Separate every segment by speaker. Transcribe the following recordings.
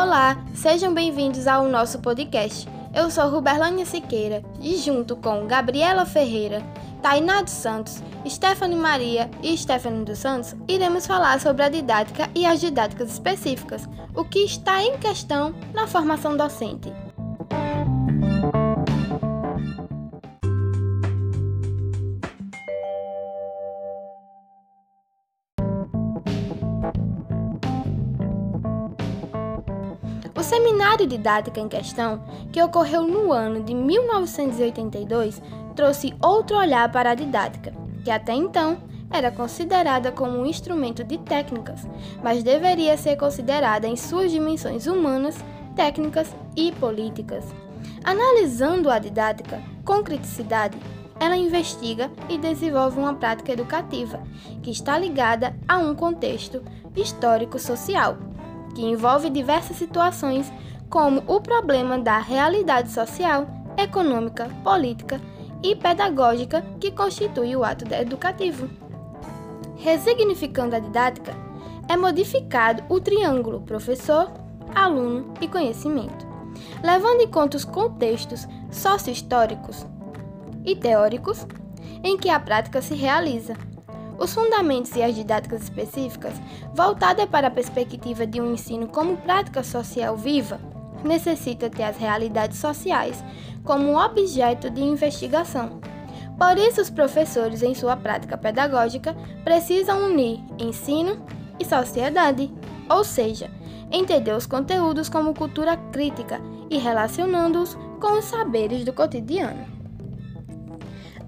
Speaker 1: Olá, sejam bem-vindos ao nosso podcast. Eu sou Ruberlânia Siqueira e, junto com Gabriela Ferreira, Tainá dos Santos, Stephanie Maria e Stephanie dos Santos, iremos falar sobre a didática e as didáticas específicas, o que está em questão na formação docente. Seminário didática em questão, que ocorreu no ano de 1982, trouxe outro olhar para a didática, que até então era considerada como um instrumento de técnicas, mas deveria ser considerada em suas dimensões humanas, técnicas e políticas. Analisando a didática com criticidade, ela investiga e desenvolve uma prática educativa que está ligada a um contexto histórico-social que envolve diversas situações, como o problema da realidade social, econômica, política e pedagógica que constitui o ato educativo. Resignificando a didática, é modificado o triângulo professor, aluno e conhecimento, levando em conta os contextos socio-históricos e teóricos em que a prática se realiza, os fundamentos e as didáticas específicas, voltadas para a perspectiva de um ensino como prática social viva, necessita ter as realidades sociais como objeto de investigação. Por isso, os professores, em sua prática pedagógica, precisam unir ensino e sociedade, ou seja, entender os conteúdos como cultura crítica e relacionando-os com os saberes do cotidiano.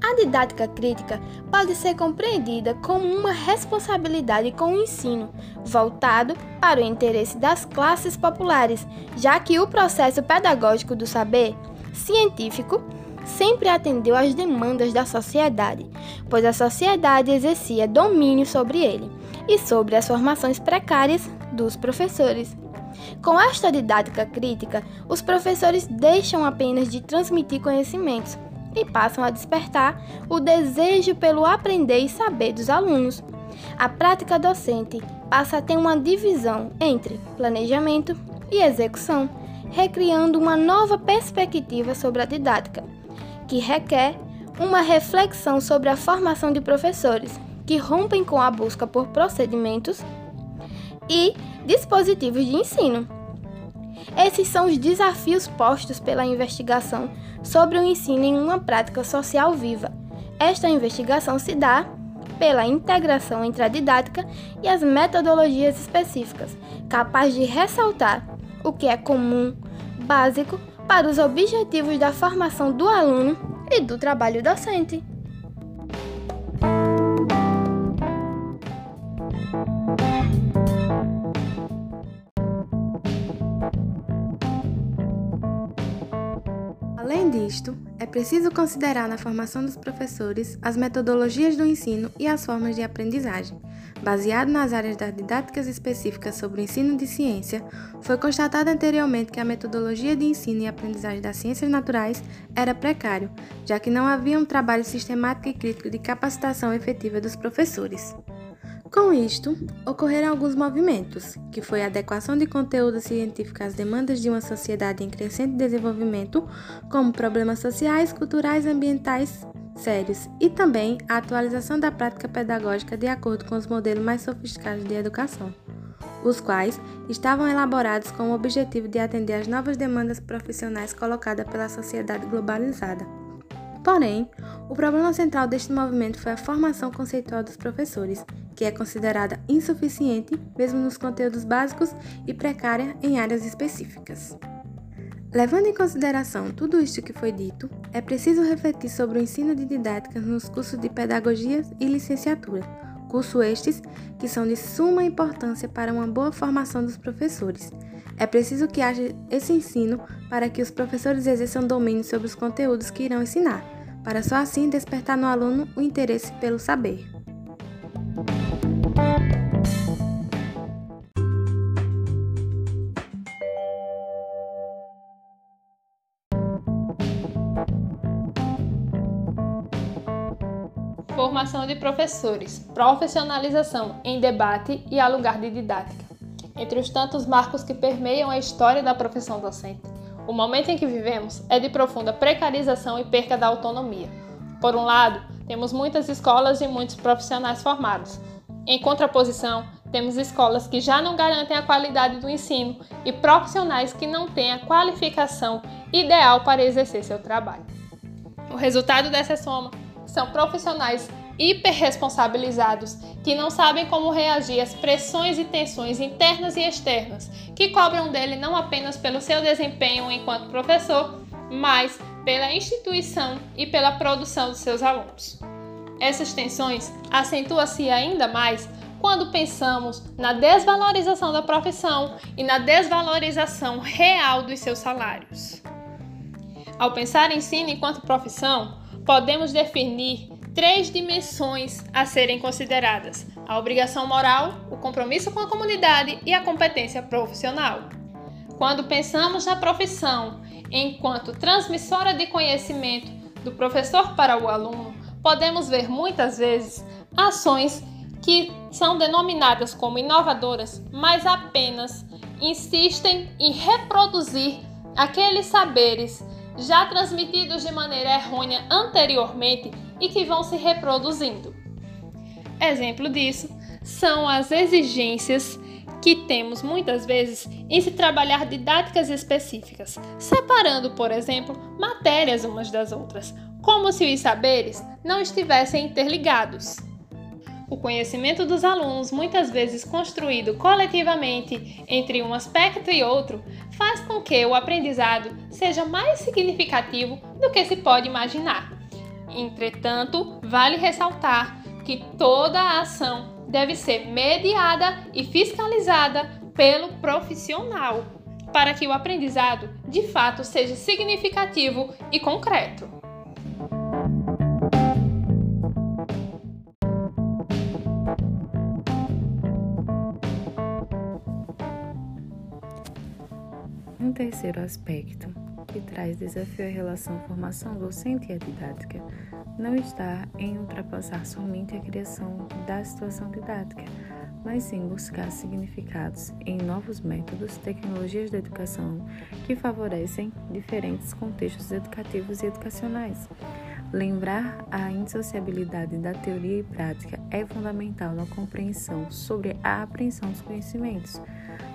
Speaker 1: A didática crítica pode ser compreendida como uma responsabilidade com o ensino, voltado para o interesse das classes populares, já que o processo pedagógico do saber científico sempre atendeu às demandas da sociedade, pois a sociedade exercia domínio sobre ele e sobre as formações precárias dos professores. Com esta didática crítica, os professores deixam apenas de transmitir conhecimentos e passam a despertar o desejo pelo aprender e saber dos alunos. A prática docente passa a ter uma divisão entre planejamento e execução, recriando uma nova perspectiva sobre a didática, que requer uma reflexão sobre a formação de professores, que rompem com a busca por procedimentos e dispositivos de ensino esses são os desafios postos pela investigação sobre o ensino em uma prática social viva. Esta investigação se dá pela integração entre a didática e as metodologias específicas, capaz de ressaltar o que é comum, básico para os objetivos da formação do aluno e do trabalho docente.
Speaker 2: Disto, é preciso considerar na formação dos professores as metodologias do ensino e as formas de aprendizagem. Baseado nas áreas das didáticas específicas sobre o ensino de ciência, foi constatado anteriormente que a metodologia de ensino e aprendizagem das ciências naturais era precário, já que não havia um trabalho sistemático e crítico de capacitação efetiva dos professores. Com isto, ocorreram alguns movimentos, que foi a adequação de conteúdo científico às demandas de uma sociedade em crescente desenvolvimento, como problemas sociais, culturais e ambientais sérios, e também a atualização da prática pedagógica de acordo com os modelos mais sofisticados de educação, os quais estavam elaborados com o objetivo de atender às novas demandas profissionais colocadas pela sociedade globalizada. Porém, o problema central deste movimento foi a formação conceitual dos professores, que é considerada insuficiente, mesmo nos conteúdos básicos, e precária em áreas específicas. Levando em consideração tudo isto que foi dito, é preciso refletir sobre o ensino de didática nos cursos de pedagogia e licenciatura, cursos estes que são de suma importância para uma boa formação dos professores. É preciso que haja esse ensino para que os professores exerçam domínio sobre os conteúdos que irão ensinar, para só assim despertar no aluno o interesse pelo saber.
Speaker 3: Formação de professores, profissionalização em debate e a lugar de didática. Entre os tantos marcos que permeiam a história da profissão docente, o momento em que vivemos é de profunda precarização e perca da autonomia. Por um lado, temos muitas escolas e muitos profissionais formados. Em contraposição, temos escolas que já não garantem a qualidade do ensino e profissionais que não têm a qualificação ideal para exercer seu trabalho. O resultado dessa soma são profissionais hiperresponsabilizados que não sabem como reagir às pressões e tensões internas e externas que cobram dele não apenas pelo seu desempenho enquanto professor, mas pela instituição e pela produção dos seus alunos. Essas tensões acentuam-se ainda mais quando pensamos na desvalorização da profissão e na desvalorização real dos seus salários. Ao pensar em ensino enquanto profissão, podemos definir três dimensões a serem consideradas: a obrigação moral, o compromisso com a comunidade e a competência profissional. Quando pensamos na profissão enquanto transmissora de conhecimento do professor para o aluno, podemos ver muitas vezes ações que são denominadas como inovadoras, mas apenas insistem em reproduzir aqueles saberes já transmitidos de maneira errônea anteriormente e que vão se reproduzindo. Exemplo disso são as exigências que temos muitas vezes em se trabalhar didáticas específicas, separando, por exemplo, matérias umas das outras, como se os saberes não estivessem interligados. O conhecimento dos alunos, muitas vezes construído coletivamente entre um aspecto e outro, faz com que o aprendizado seja mais significativo do que se pode imaginar. Entretanto, vale ressaltar que toda a ação deve ser mediada e fiscalizada pelo profissional, para que o aprendizado de fato seja significativo e concreto.
Speaker 4: Terceiro aspecto que traz desafio à relação formação docente e didática não está em ultrapassar somente a criação da situação didática, mas sim buscar significados em novos métodos, tecnologias da educação que favorecem diferentes contextos educativos e educacionais. Lembrar a indissociabilidade da teoria e prática é fundamental na compreensão sobre a apreensão dos conhecimentos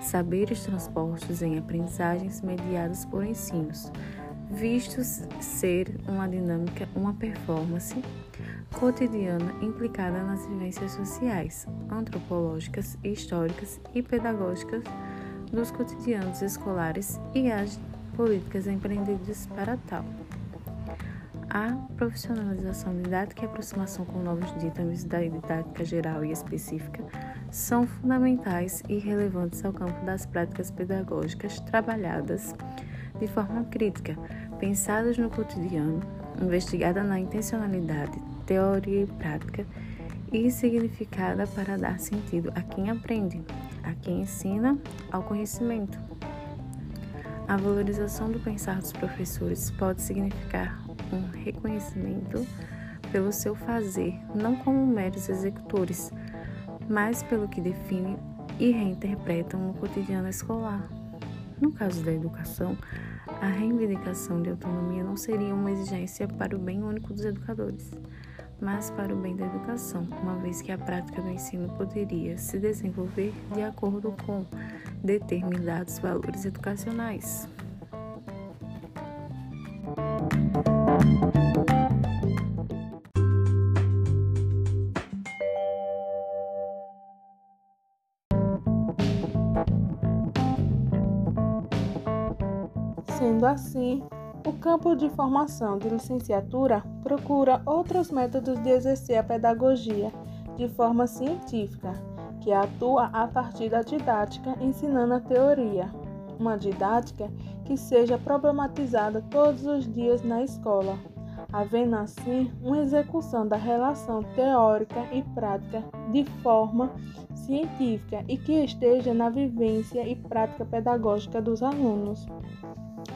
Speaker 4: saberes transpostos em aprendizagens mediadas por ensinos, vistos ser uma dinâmica, uma performance cotidiana implicada nas vivências sociais, antropológicas, históricas e pedagógicas dos cotidianos escolares e as políticas empreendidas para tal. A profissionalização didática e aproximação com novos ditames da didática geral e específica são fundamentais e relevantes ao campo das práticas pedagógicas trabalhadas de forma crítica, pensadas no cotidiano, investigada na intencionalidade, teoria e prática e significada para dar sentido a quem aprende, a quem ensina ao conhecimento. A valorização do pensar dos professores pode significar um reconhecimento pelo seu fazer, não como meros executores, mas pelo que define e reinterpretam o cotidiano escolar. No caso da educação, a reivindicação de autonomia não seria uma exigência para o bem único dos educadores, mas para o bem da educação, uma vez que a prática do ensino poderia se desenvolver de acordo com determinados valores educacionais.
Speaker 5: Sendo assim, o campo de formação de licenciatura procura outros métodos de exercer a pedagogia de forma científica, que atua a partir da didática ensinando a teoria, uma didática que seja problematizada todos os dias na escola, havendo assim uma execução da relação teórica e prática de forma científica e que esteja na vivência e prática pedagógica dos alunos.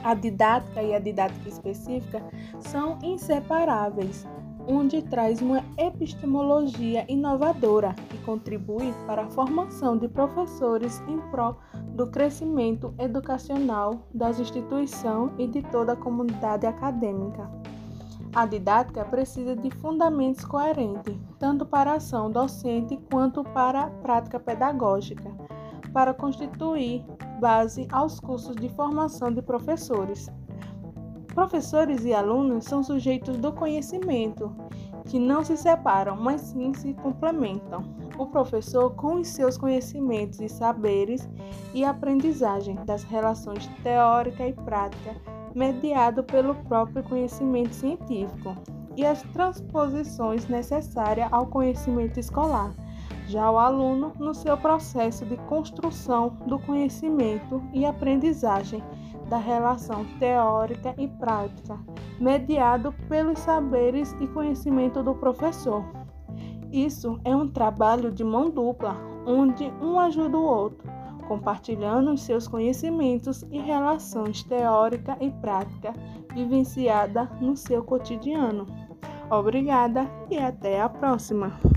Speaker 5: A didática e a didática específica são inseparáveis, onde traz uma epistemologia inovadora que contribui para a formação de professores em prol do crescimento educacional das instituições e de toda a comunidade acadêmica. A didática precisa de fundamentos coerentes, tanto para a ação docente quanto para a prática pedagógica, para constituir base aos cursos de formação de professores. Professores e alunos são sujeitos do conhecimento, que não se separam, mas sim se complementam. O professor, com os seus conhecimentos e saberes e aprendizagem das relações teórica e prática, mediado pelo próprio conhecimento científico e as transposições necessárias ao conhecimento escolar. Já o aluno, no seu processo de construção do conhecimento e aprendizagem da relação teórica e prática, mediado pelos saberes e conhecimento do professor. Isso é um trabalho de mão dupla, onde um ajuda o outro, compartilhando os seus conhecimentos e relações teórica e prática vivenciada no seu cotidiano. Obrigada e até a próxima!